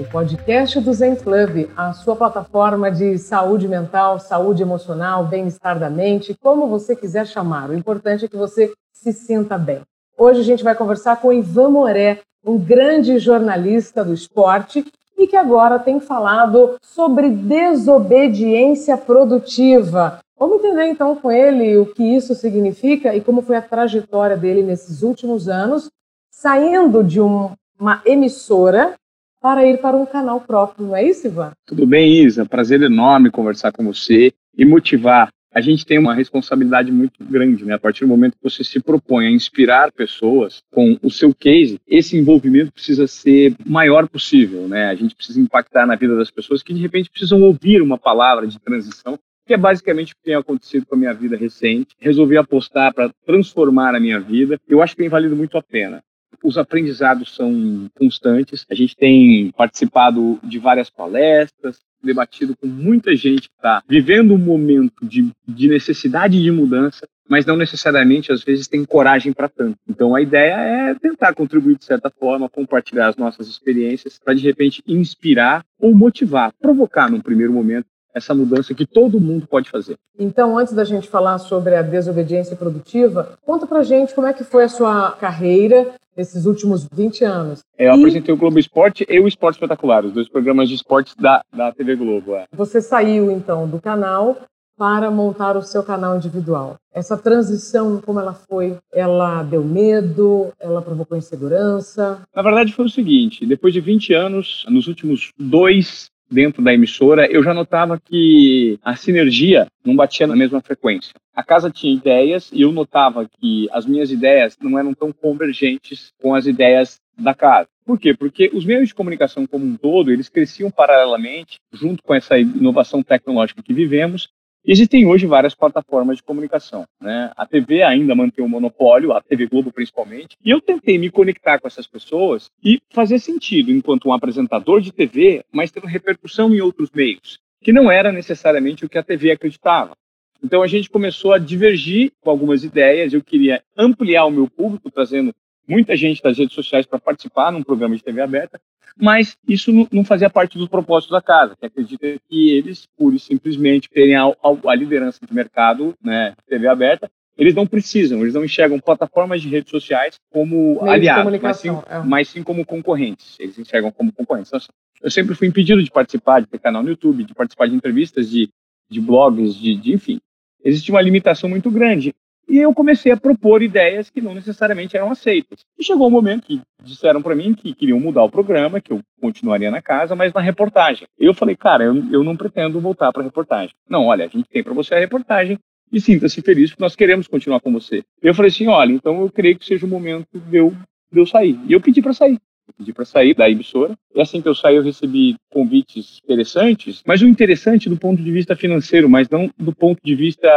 o podcast do Zen Club, a sua plataforma de saúde mental, saúde emocional, bem-estar da mente, como você quiser chamar. O importante é que você se sinta bem. Hoje a gente vai conversar com Ivan Moré, um grande jornalista do esporte e que agora tem falado sobre desobediência produtiva. Vamos entender então com ele o que isso significa e como foi a trajetória dele nesses últimos anos, saindo de um, uma emissora para ir para um canal próprio, não é isso, Ivan? Tudo bem, Isa. Prazer enorme conversar com você e motivar. A gente tem uma responsabilidade muito grande, né? A partir do momento que você se propõe a inspirar pessoas com o seu case, esse envolvimento precisa ser maior possível, né? A gente precisa impactar na vida das pessoas que de repente precisam ouvir uma palavra de transição que é basicamente o que tem acontecido com a minha vida recente. Resolvi apostar para transformar a minha vida. Eu acho que tem valido muito a pena os aprendizados são constantes. A gente tem participado de várias palestras, debatido com muita gente que está vivendo um momento de, de necessidade de mudança, mas não necessariamente, às vezes, tem coragem para tanto. Então, a ideia é tentar contribuir de certa forma, compartilhar as nossas experiências para, de repente, inspirar ou motivar, provocar, num primeiro momento, essa mudança que todo mundo pode fazer. Então, antes da gente falar sobre a desobediência produtiva, conta pra gente como é que foi a sua carreira nesses últimos 20 anos. É, eu e... apresentei o Globo Esporte e o Esporte Espetacular, os dois programas de esportes da, da TV Globo. É. Você saiu, então, do canal para montar o seu canal individual. Essa transição, como ela foi? Ela deu medo? Ela provocou insegurança? Na verdade, foi o seguinte: depois de 20 anos, nos últimos dois dentro da emissora, eu já notava que a sinergia não batia na mesma frequência. A casa tinha ideias e eu notava que as minhas ideias não eram tão convergentes com as ideias da casa. Por quê? Porque os meios de comunicação como um todo, eles cresciam paralelamente, junto com essa inovação tecnológica que vivemos, Existem hoje várias plataformas de comunicação. Né? A TV ainda mantém o um monopólio, a TV Globo principalmente, e eu tentei me conectar com essas pessoas e fazer sentido enquanto um apresentador de TV, mas tendo repercussão em outros meios, que não era necessariamente o que a TV acreditava. Então a gente começou a divergir com algumas ideias. Eu queria ampliar o meu público, trazendo muita gente das redes sociais para participar num programa de TV aberta, mas isso não fazia parte do propósito da casa, que acredita que eles, pura e simplesmente, terem a, a, liderança de mercado, né, TV aberta, eles não precisam, eles não enxergam plataformas de redes sociais como Meio aliados, mas sim, é. mas sim como concorrentes. Eles enxergam como concorrentes. Então, eu sempre fui impedido de participar, de ter canal no YouTube, de participar de entrevistas, de, de blogs, de, de enfim. Existe uma limitação muito grande. E eu comecei a propor ideias que não necessariamente eram aceitas. E chegou um momento que disseram para mim que queriam mudar o programa, que eu continuaria na casa, mas na reportagem. Eu falei, cara, eu, eu não pretendo voltar para reportagem. Não, olha, a gente tem para você a reportagem e sinta-se feliz porque nós queremos continuar com você. Eu falei assim, olha, então eu creio que seja o momento de eu, de eu sair. E eu pedi para sair pedi para sair da emissora. E assim que eu saí, eu recebi convites interessantes, mas o interessante do ponto de vista financeiro, mas não do ponto de vista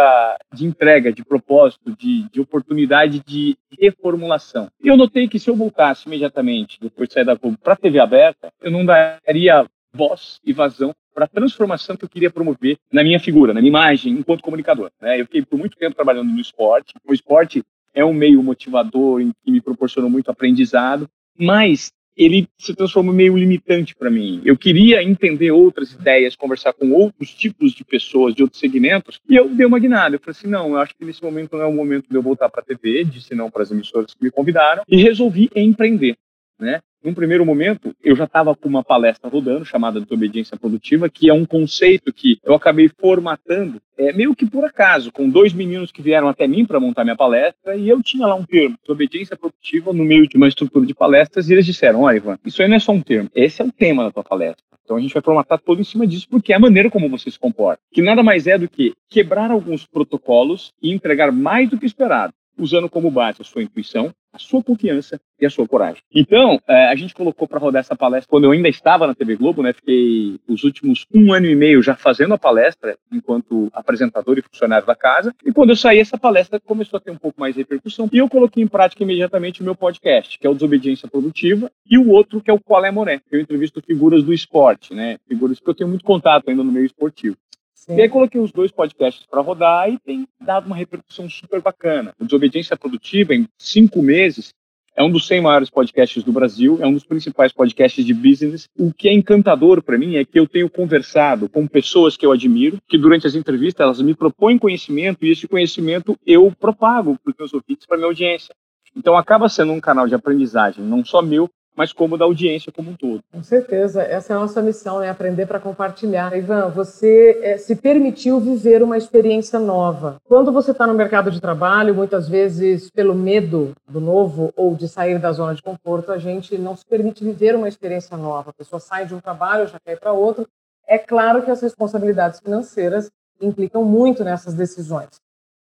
de entrega, de propósito, de, de oportunidade de reformulação. E eu notei que se eu voltasse imediatamente, depois de sair da Globo, para a TV aberta, eu não daria voz e vazão para a transformação que eu queria promover na minha figura, na minha imagem, enquanto comunicador. Né? Eu fiquei por muito tempo trabalhando no esporte. O esporte é um meio motivador que me proporcionou muito aprendizado, mas ele se transformou meio limitante para mim. Eu queria entender outras ideias, conversar com outros tipos de pessoas, de outros segmentos, e eu dei uma guinada. Eu falei assim: não, eu acho que nesse momento não é o momento de eu voltar para a TV, disse não para as emissoras que me convidaram, e resolvi empreender. Né? Num primeiro momento, eu já estava com uma palestra rodando chamada de obediência produtiva, que é um conceito que eu acabei formatando é, meio que por acaso, com dois meninos que vieram até mim para montar minha palestra, e eu tinha lá um termo, obediência produtiva, no meio de uma estrutura de palestras, e eles disseram: Olha, Ivan, isso aí não é só um termo, esse é o tema da tua palestra. Então a gente vai formatar todo em cima disso, porque é a maneira como você se comporta. Que nada mais é do que quebrar alguns protocolos e entregar mais do que esperado usando como base a sua intuição, a sua confiança e a sua coragem. Então, é, a gente colocou para rodar essa palestra quando eu ainda estava na TV Globo, né? Fiquei os últimos um ano e meio já fazendo a palestra enquanto apresentador e funcionário da casa. E quando eu saí, essa palestra começou a ter um pouco mais de repercussão. E eu coloquei em prática imediatamente o meu podcast, que é o Desobediência Produtiva, e o outro que é o Qual é Moné, que eu entrevisto figuras do esporte, né? Figuras que eu tenho muito contato ainda no meio esportivo. Sim. E aí coloquei os dois podcasts para rodar e tem dado uma repercussão super bacana. O Desobediência Produtiva, em cinco meses, é um dos 100 maiores podcasts do Brasil, é um dos principais podcasts de business. O que é encantador para mim é que eu tenho conversado com pessoas que eu admiro, que durante as entrevistas elas me propõem conhecimento e esse conhecimento eu propago para os meus ouvintes, para minha audiência. Então acaba sendo um canal de aprendizagem, não só meu, mas como da audiência como um todo. Com certeza, essa é a nossa missão, né? Aprender para compartilhar. Ivan, você é, se permitiu viver uma experiência nova. Quando você está no mercado de trabalho, muitas vezes pelo medo do novo ou de sair da zona de conforto, a gente não se permite viver uma experiência nova. A pessoa sai de um trabalho, já quer ir para outro. É claro que as responsabilidades financeiras implicam muito nessas decisões.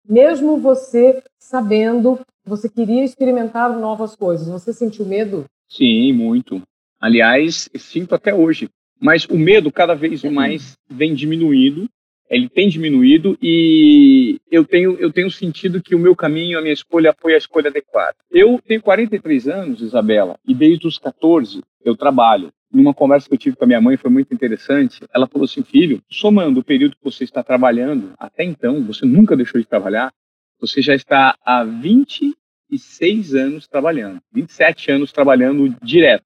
Mesmo você sabendo você queria experimentar novas coisas, você sentiu medo? Sim, muito. Aliás, sinto até hoje. Mas o medo cada vez mais vem diminuindo. Ele tem diminuído e eu tenho, eu tenho sentido que o meu caminho, a minha escolha foi a escolha adequada. Eu tenho 43 anos, Isabela, e desde os 14 eu trabalho. Numa conversa que eu tive com a minha mãe foi muito interessante. Ela falou assim: filho, somando o período que você está trabalhando, até então, você nunca deixou de trabalhar, você já está há 20 26 anos trabalhando, 27 anos trabalhando direto.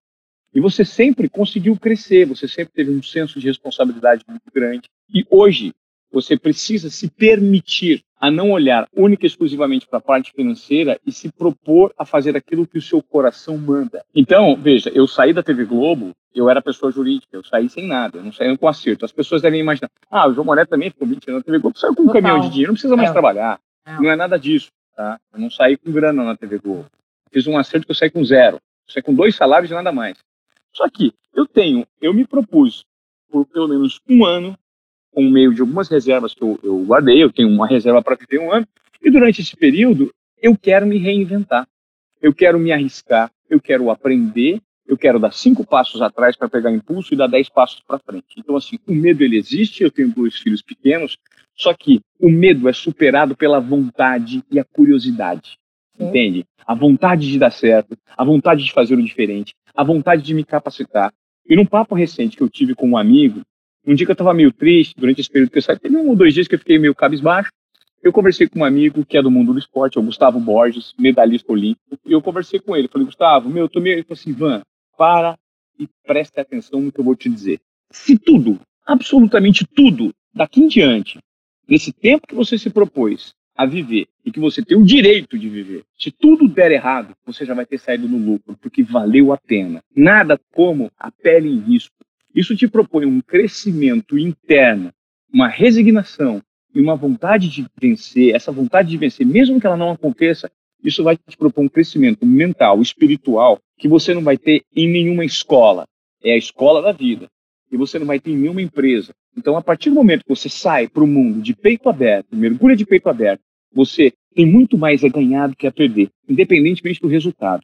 E você sempre conseguiu crescer, você sempre teve um senso de responsabilidade muito grande. E hoje você precisa se permitir a não olhar única e exclusivamente para a parte financeira e se propor a fazer aquilo que o seu coração manda. Então, veja, eu saí da TV Globo, eu era pessoa jurídica, eu saí sem nada, eu não saí com acerto. As pessoas devem imaginar, ah, o João Moré também ficou 20 anos na TV Globo, saiu com um Total. caminhão de dinheiro, não precisa mais é. trabalhar. É. Não é nada disso. Tá? Eu não saí com grana na TV Globo. Fiz um acerto que eu saí com zero. Saí com dois salários e nada mais. Só que eu tenho, eu me propus por pelo menos um ano, com o meio de algumas reservas que eu, eu guardei, eu tenho uma reserva para viver um ano, e durante esse período eu quero me reinventar. Eu quero me arriscar, eu quero aprender, eu quero dar cinco passos atrás para pegar impulso e dar dez passos para frente. Então, assim, o medo ele existe, eu tenho dois filhos pequenos, só que o medo é superado pela vontade e a curiosidade. Sim. Entende? A vontade de dar certo, a vontade de fazer o diferente, a vontade de me capacitar. E num papo recente que eu tive com um amigo, um dia que eu estava meio triste, durante esse período que eu saí, teve um ou dois dias que eu fiquei meio cabisbaixo. Eu conversei com um amigo que é do mundo do esporte, é o Gustavo Borges, medalhista olímpico, e eu conversei com ele. Falei, Gustavo, meu, eu tô meio. Ele falou assim, Van, para e preste atenção no que eu vou te dizer. Se tudo, absolutamente tudo, daqui em diante, nesse tempo que você se propôs a viver e que você tem o direito de viver, se tudo der errado, você já vai ter saído no lucro, porque valeu a pena. Nada como a pele em risco. Isso te propõe um crescimento interno, uma resignação e uma vontade de vencer. Essa vontade de vencer, mesmo que ela não aconteça, isso vai te propor um crescimento mental, espiritual, que você não vai ter em nenhuma escola. É a escola da vida. E você não vai ter em nenhuma empresa. Então, a partir do momento que você sai para o mundo de peito aberto, mergulha de peito aberto, você tem muito mais a ganhar do que a perder, independentemente do resultado.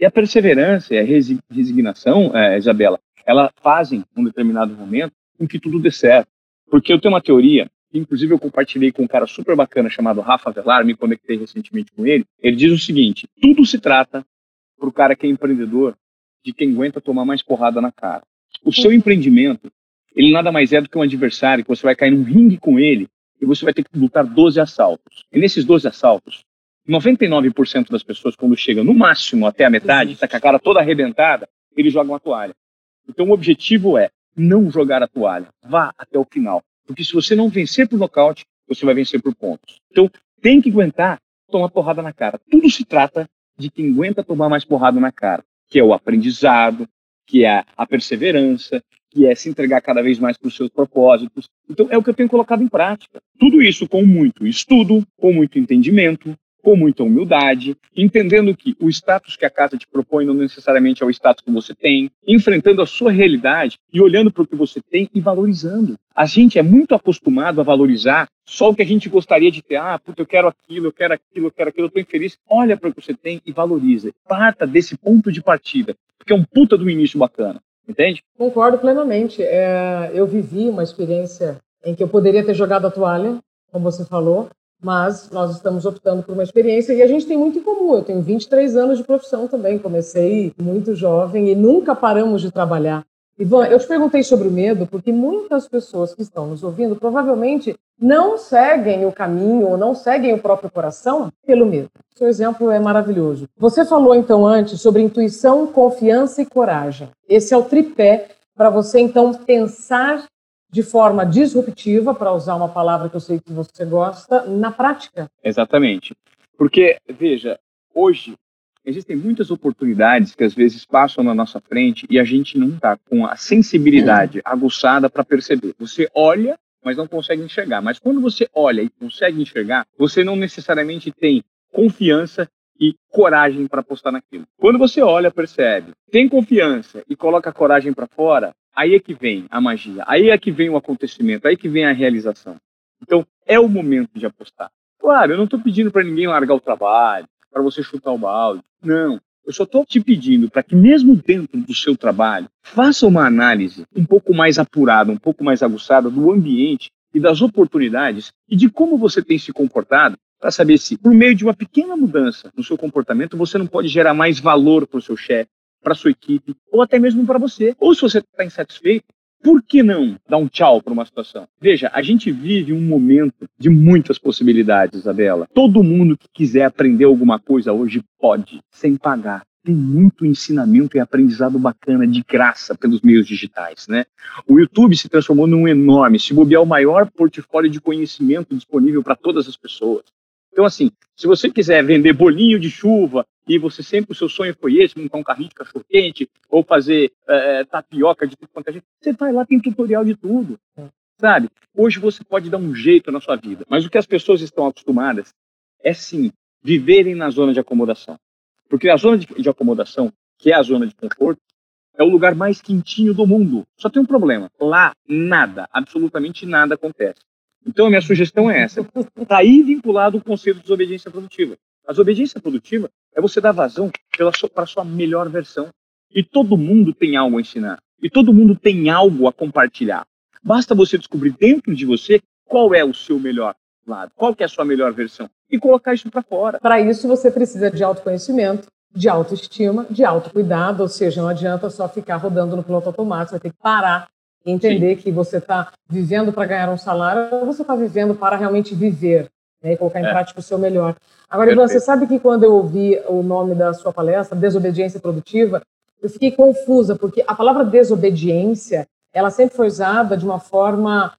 E a perseverança e a resignação, é, Isabela, ela fazem, num determinado momento, com que tudo dê certo. Porque eu tenho uma teoria, que inclusive eu compartilhei com um cara super bacana chamado Rafa Velar, me conectei recentemente com ele. Ele diz o seguinte: tudo se trata, para o cara que é empreendedor, de quem aguenta tomar mais porrada na cara. O seu empreendimento ele nada mais é do que um adversário que você vai cair num ringue com ele e você vai ter que lutar 12 assaltos. E nesses 12 assaltos, 99% das pessoas, quando chega no máximo até a metade, está com a cara toda arrebentada, eles jogam a toalha. Então o objetivo é não jogar a toalha. Vá até o final. Porque se você não vencer por nocaute, você vai vencer por pontos. Então tem que aguentar tomar porrada na cara. Tudo se trata de quem aguenta tomar mais porrada na cara, que é o aprendizado, que é a perseverança, que é se entregar cada vez mais para os seus propósitos. Então, é o que eu tenho colocado em prática. Tudo isso com muito estudo, com muito entendimento, com muita humildade, entendendo que o status que a casa te propõe não necessariamente é o status que você tem, enfrentando a sua realidade e olhando para o que você tem e valorizando. A gente é muito acostumado a valorizar só o que a gente gostaria de ter. Ah, puta, eu quero aquilo, eu quero aquilo, eu quero aquilo, eu tô infeliz. Olha para o que você tem e valoriza. Parta desse ponto de partida, porque é um puta do início bacana. Entende? Concordo plenamente. É, eu vivi uma experiência em que eu poderia ter jogado a toalha, como você falou, mas nós estamos optando por uma experiência e a gente tem muito em comum. Eu tenho 23 anos de profissão também, comecei muito jovem e nunca paramos de trabalhar. Ivan, eu te perguntei sobre o medo porque muitas pessoas que estão nos ouvindo provavelmente não seguem o caminho ou não seguem o próprio coração pelo medo. Seu exemplo é maravilhoso. Você falou então antes sobre intuição, confiança e coragem. Esse é o tripé para você então pensar de forma disruptiva, para usar uma palavra que eu sei que você gosta, na prática. Exatamente. Porque, veja, hoje existem muitas oportunidades que às vezes passam na nossa frente e a gente não está com a sensibilidade aguçada para perceber. Você olha, mas não consegue enxergar. Mas quando você olha e consegue enxergar, você não necessariamente tem confiança e coragem para apostar naquilo. Quando você olha, percebe, tem confiança e coloca a coragem para fora, aí é que vem a magia, aí é que vem o acontecimento, aí é que vem a realização. Então, é o momento de apostar. Claro, eu não estou pedindo para ninguém largar o trabalho, para você chutar o balde. Não. Eu só estou te pedindo para que, mesmo dentro do seu trabalho, faça uma análise um pouco mais apurada, um pouco mais aguçada do ambiente e das oportunidades e de como você tem se comportado para saber se, por meio de uma pequena mudança no seu comportamento, você não pode gerar mais valor para o seu chefe, para sua equipe ou até mesmo para você. Ou se você está insatisfeito, por que não dar um tchau para uma situação? Veja, a gente vive um momento de muitas possibilidades, Isabela. Todo mundo que quiser aprender alguma coisa hoje pode, sem pagar. Tem muito ensinamento e aprendizado bacana de graça pelos meios digitais, né? O YouTube se transformou num enorme, se bobear o maior portfólio de conhecimento disponível para todas as pessoas. Então, assim, se você quiser vender bolinho de chuva e você sempre, o seu sonho foi esse, montar um carrinho de cachorro quente ou fazer é, tapioca de tudo quanto é gente, você vai lá, tem tutorial de tudo. Sabe? Hoje você pode dar um jeito na sua vida, mas o que as pessoas estão acostumadas é sim viverem na zona de acomodação. Porque a zona de, de acomodação, que é a zona de conforto, é o lugar mais quentinho do mundo. Só tem um problema: lá nada, absolutamente nada acontece. Então, a minha sugestão é essa. Está aí vinculado o conceito de desobediência produtiva. A desobediência produtiva é você dar vazão para a sua melhor versão. E todo mundo tem algo a ensinar. E todo mundo tem algo a compartilhar. Basta você descobrir dentro de você qual é o seu melhor lado, qual que é a sua melhor versão e colocar isso para fora. Para isso você precisa de autoconhecimento, de autoestima, de autocuidado, ou seja, não adianta só ficar rodando no piloto automático, você ter que parar entender Sim. que você está vivendo para ganhar um salário ou você está vivendo para realmente viver né, e colocar em é. prática o seu melhor. Agora, Ivan, você sabe que quando eu ouvi o nome da sua palestra, Desobediência Produtiva, eu fiquei confusa, porque a palavra desobediência, ela sempre foi usada de uma forma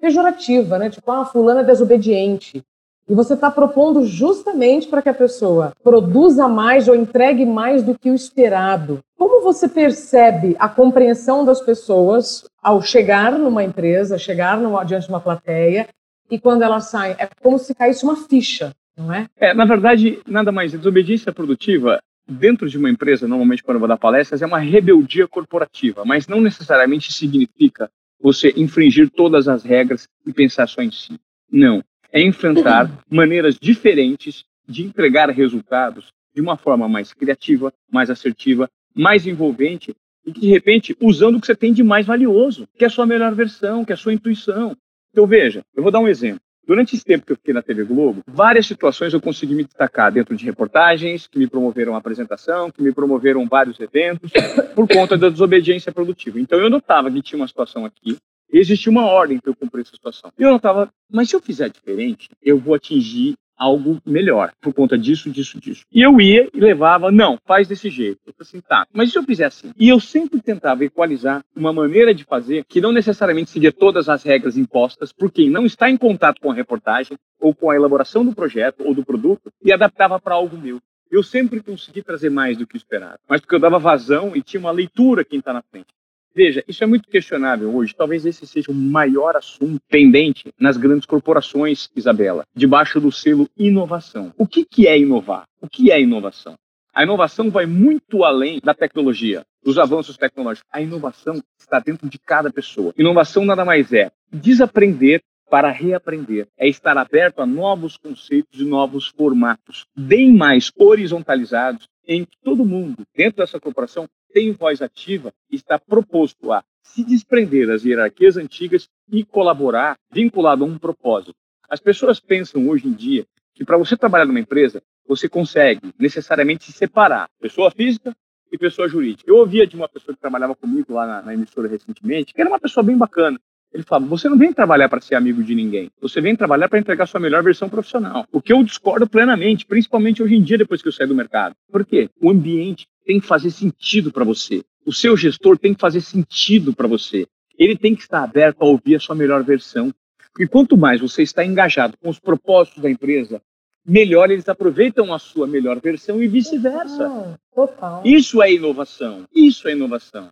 pejorativa, né? Tipo, ah, fulano é desobediente. E você está propondo justamente para que a pessoa produza mais ou entregue mais do que o esperado. Como você percebe a compreensão das pessoas ao chegar numa empresa, chegar numa, diante de uma plateia, e quando elas saem? É como se caísse uma ficha, não é? É, na verdade, nada mais. Desobediência produtiva, dentro de uma empresa, normalmente quando eu vou dar palestras, é uma rebeldia corporativa, mas não necessariamente significa você infringir todas as regras e pensar só em si. Não é enfrentar maneiras diferentes de entregar resultados de uma forma mais criativa, mais assertiva, mais envolvente e que, de repente, usando o que você tem de mais valioso, que é a sua melhor versão, que é a sua intuição. Então, veja, eu vou dar um exemplo. Durante esse tempo que eu fiquei na TV Globo, várias situações eu consegui me destacar dentro de reportagens que me promoveram a apresentação, que me promoveram vários eventos, por conta da desobediência produtiva. Então eu notava que tinha uma situação aqui existia uma ordem para eu cumprir essa situação. Eu notava, mas se eu fizer diferente, eu vou atingir algo melhor, por conta disso, disso, disso. E eu ia e levava, não, faz desse jeito. Eu falei assim, tá, mas se eu fizer assim? E eu sempre tentava equalizar uma maneira de fazer que não necessariamente seguia todas as regras impostas por quem não está em contato com a reportagem ou com a elaboração do projeto ou do produto e adaptava para algo meu. Eu sempre consegui trazer mais do que esperado, mas porque eu dava vazão e tinha uma leitura quem está na frente. Veja, isso é muito questionável hoje. Talvez esse seja o maior assunto pendente nas grandes corporações, Isabela, debaixo do selo inovação. O que, que é inovar? O que é inovação? A inovação vai muito além da tecnologia, dos avanços tecnológicos. A inovação está dentro de cada pessoa. Inovação nada mais é desaprender para reaprender, é estar aberto a novos conceitos e novos formatos, bem mais horizontalizados, em que todo mundo, dentro dessa corporação, tem voz ativa está proposto a se desprender das hierarquias antigas e colaborar vinculado a um propósito. As pessoas pensam hoje em dia que para você trabalhar numa empresa, você consegue necessariamente separar pessoa física e pessoa jurídica. Eu ouvia de uma pessoa que trabalhava comigo lá na, na emissora recentemente, que era uma pessoa bem bacana. Ele falava: você não vem trabalhar para ser amigo de ninguém, você vem trabalhar para entregar sua melhor versão profissional. O que eu discordo plenamente, principalmente hoje em dia, depois que eu saí do mercado. Por quê? O ambiente tem que fazer sentido para você. O seu gestor tem que fazer sentido para você. Ele tem que estar aberto a ouvir a sua melhor versão. E quanto mais você está engajado com os propósitos da empresa, melhor eles aproveitam a sua melhor versão e vice-versa. Total. Isso é inovação. Isso é inovação.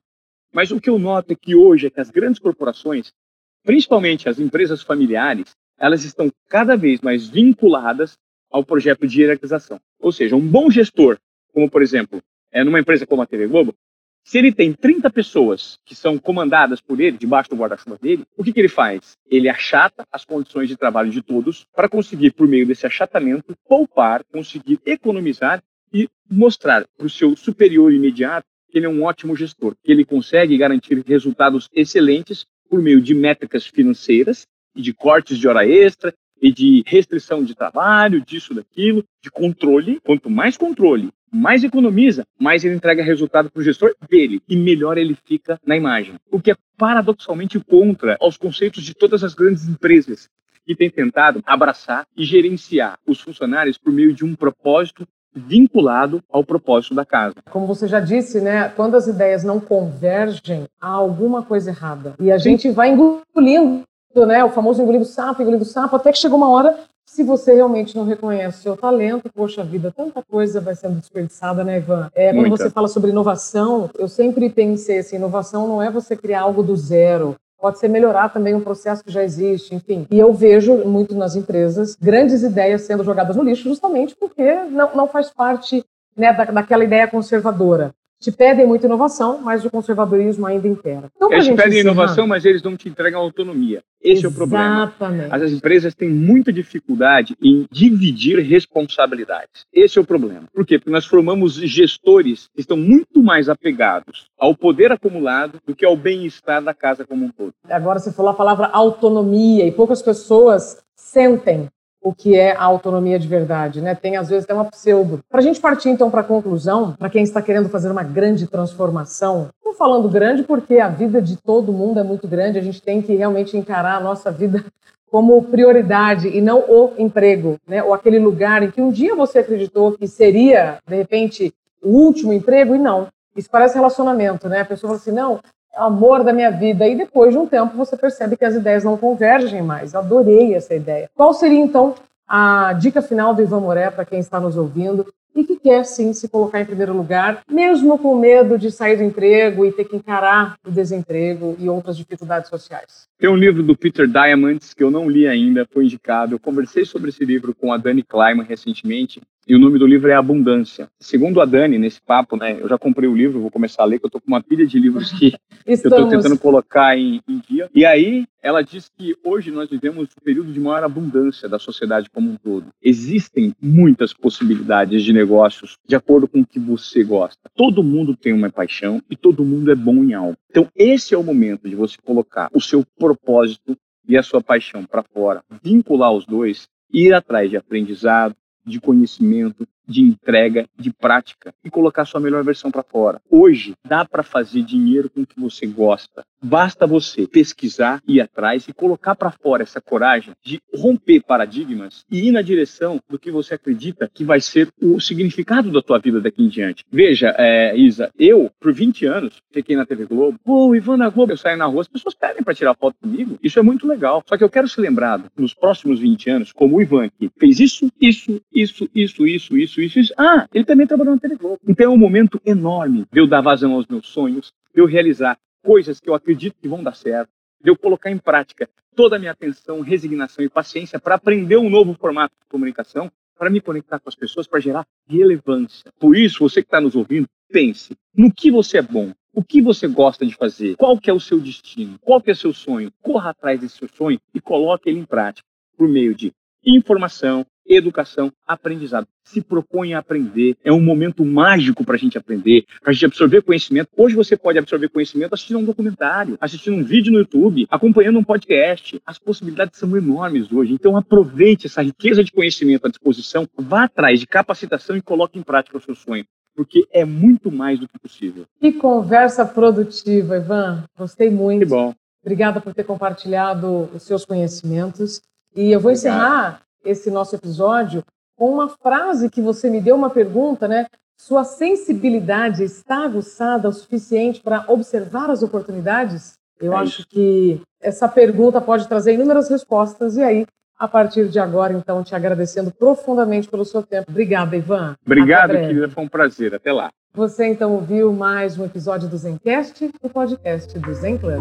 Mas o que eu noto é que hoje é que as grandes corporações, principalmente as empresas familiares, elas estão cada vez mais vinculadas ao projeto de hierarquização. Ou seja, um bom gestor, como por exemplo, é numa empresa como a TV Globo, se ele tem 30 pessoas que são comandadas por ele, debaixo do guarda-chuva dele, o que, que ele faz? Ele achata as condições de trabalho de todos para conseguir, por meio desse achatamento, poupar, conseguir economizar e mostrar para o seu superior imediato que ele é um ótimo gestor, que ele consegue garantir resultados excelentes por meio de métricas financeiras e de cortes de hora extra e de restrição de trabalho, disso, daquilo, de controle. Quanto mais controle, mais economiza, mais ele entrega resultado para o gestor dele e melhor ele fica na imagem. O que é paradoxalmente contra aos conceitos de todas as grandes empresas que têm tentado abraçar e gerenciar os funcionários por meio de um propósito vinculado ao propósito da casa. Como você já disse, né, quando as ideias não convergem, há alguma coisa errada. E a Sim. gente vai engolindo né? O famoso engolindo sapo, engolindo sapo, até que chegou uma hora, se você realmente não reconhece o seu talento, poxa vida, tanta coisa vai sendo desperdiçada, né, Ivan? É, quando você fala sobre inovação, eu sempre pensei assim, inovação não é você criar algo do zero, pode ser melhorar também um processo que já existe, enfim. E eu vejo muito nas empresas grandes ideias sendo jogadas no lixo justamente porque não, não faz parte né, da, daquela ideia conservadora te pedem muita inovação, mas o conservadorismo ainda impera. Então, eles pedem encerrar... inovação, mas eles não te entregam autonomia. Esse Exatamente. é o problema. As empresas têm muita dificuldade em dividir responsabilidades. Esse é o problema. Por quê? Porque nós formamos gestores que estão muito mais apegados ao poder acumulado do que ao bem-estar da casa como um todo. Agora você falou a palavra autonomia e poucas pessoas sentem o que é a autonomia de verdade, né? Tem às vezes até uma pseudo. Para a gente partir então para a conclusão, para quem está querendo fazer uma grande transformação, estou falando grande porque a vida de todo mundo é muito grande, a gente tem que realmente encarar a nossa vida como prioridade e não o emprego, né? Ou aquele lugar em que um dia você acreditou que seria, de repente, o último emprego e não. Isso parece relacionamento, né? A pessoa fala assim, não, amor da minha vida. E depois de um tempo você percebe que as ideias não convergem mais. Eu adorei essa ideia. Qual seria então a dica final do Ivan Moré para quem está nos ouvindo e que quer sim se colocar em primeiro lugar, mesmo com medo de sair do emprego e ter que encarar o desemprego e outras dificuldades sociais? Tem um livro do Peter Diamandis que eu não li ainda, foi indicado. Eu conversei sobre esse livro com a Dani Kleiman recentemente e o nome do livro é Abundância. Segundo a Dani, nesse papo, né, eu já comprei o livro, vou começar a ler, que eu estou com uma pilha de livros que eu estou tentando colocar em, em, dia. E aí, ela diz que hoje nós vivemos um período de maior abundância da sociedade como um todo. Existem muitas possibilidades de negócios de acordo com o que você gosta. Todo mundo tem uma paixão e todo mundo é bom em algo. Então, esse é o momento de você colocar o seu propósito e a sua paixão para fora, vincular os dois, ir atrás de aprendizado, de conhecimento, de entrega, de prática e colocar sua melhor versão para fora. Hoje dá para fazer dinheiro com o que você gosta. Basta você pesquisar, ir atrás e colocar para fora essa coragem de romper paradigmas e ir na direção do que você acredita que vai ser o significado da tua vida daqui em diante. Veja, é, Isa, eu, por 20 anos, fiquei na TV Globo. Pô, Ivan na Globo, eu saio na rua, as pessoas pedem para tirar foto comigo. Isso é muito legal. Só que eu quero ser lembrado nos próximos 20 anos como o Ivan que fez isso, isso, isso, isso, isso, isso, isso. Ah, ele também trabalhou na Globo. Então é um momento enorme de eu dar vazão aos meus sonhos, de eu realizar coisas que eu acredito que vão dar certo, de eu colocar em prática toda a minha atenção, resignação e paciência para aprender um novo formato de comunicação, para me conectar com as pessoas, para gerar relevância. Por isso, você que está nos ouvindo, pense no que você é bom, O que você gosta de fazer? Qual que é o seu destino? Qual que é o seu sonho? Corra atrás desse seu sonho e coloque ele em prática por meio de informação, educação, aprendizado. Se propõe a aprender. É um momento mágico para a gente aprender, para a gente absorver conhecimento. Hoje você pode absorver conhecimento assistindo um documentário, assistindo um vídeo no YouTube, acompanhando um podcast. As possibilidades são enormes hoje. Então aproveite essa riqueza de conhecimento à disposição, vá atrás de capacitação e coloque em prática o seu sonho. Porque é muito mais do que possível. Que conversa produtiva, Ivan. Gostei muito. Que bom. Obrigada por ter compartilhado os seus conhecimentos. E eu vou Obrigado. encerrar esse nosso episódio com uma frase que você me deu uma pergunta, né? Sua sensibilidade está aguçada o suficiente para observar as oportunidades? Eu é acho que essa pergunta pode trazer inúmeras respostas e aí a partir de agora, então, te agradecendo profundamente pelo seu tempo. Obrigada, Ivan. Obrigado, querida. Foi um prazer. Até lá. Você, então, ouviu mais um episódio do Zencast, o podcast do Zen Club.